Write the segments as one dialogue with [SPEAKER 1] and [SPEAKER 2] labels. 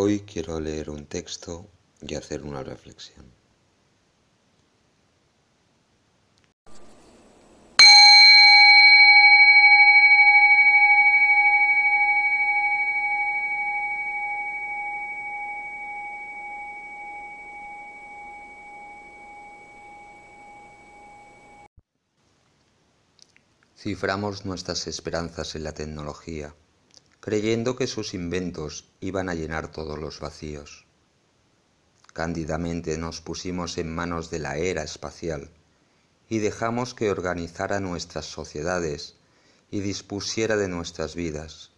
[SPEAKER 1] Hoy quiero leer un texto y hacer una reflexión. Ciframos nuestras esperanzas en la tecnología creyendo que sus inventos iban a llenar todos los vacíos. Cándidamente nos pusimos en manos de la era espacial y dejamos que organizara nuestras sociedades y dispusiera de nuestras vidas.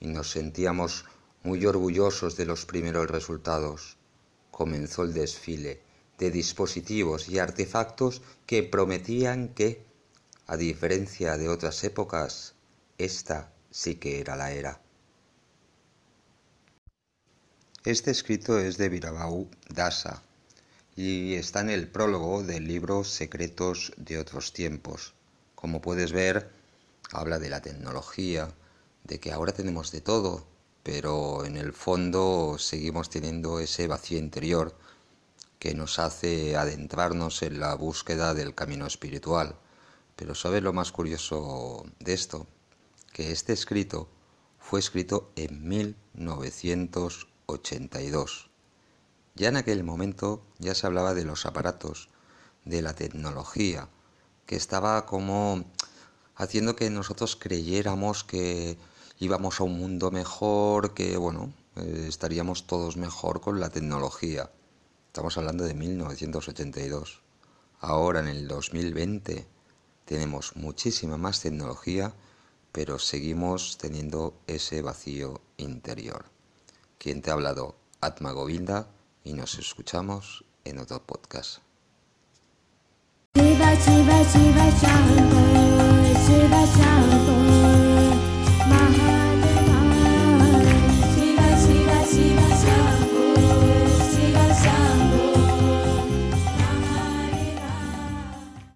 [SPEAKER 1] Y nos sentíamos muy orgullosos de los primeros resultados. Comenzó el desfile de dispositivos y artefactos que prometían que, a diferencia de otras épocas, esta sí que era la era. Este escrito es de Virabau Dasa y está en el prólogo del libro Secretos de otros tiempos. Como puedes ver, habla de la tecnología, de que ahora tenemos de todo, pero en el fondo seguimos teniendo ese vacío interior que nos hace adentrarnos en la búsqueda del camino espiritual. Pero ¿sabes lo más curioso de esto? Que este escrito fue escrito en 1982. Ya en aquel momento ya se hablaba de los aparatos, de la tecnología, que estaba como haciendo que nosotros creyéramos que íbamos a un mundo mejor, que bueno, eh, estaríamos todos mejor con la tecnología. Estamos hablando de 1982. Ahora en el 2020 tenemos muchísima más tecnología pero seguimos teniendo ese vacío interior. Quien te ha hablado, Atma Govinda, y nos escuchamos en otro podcast.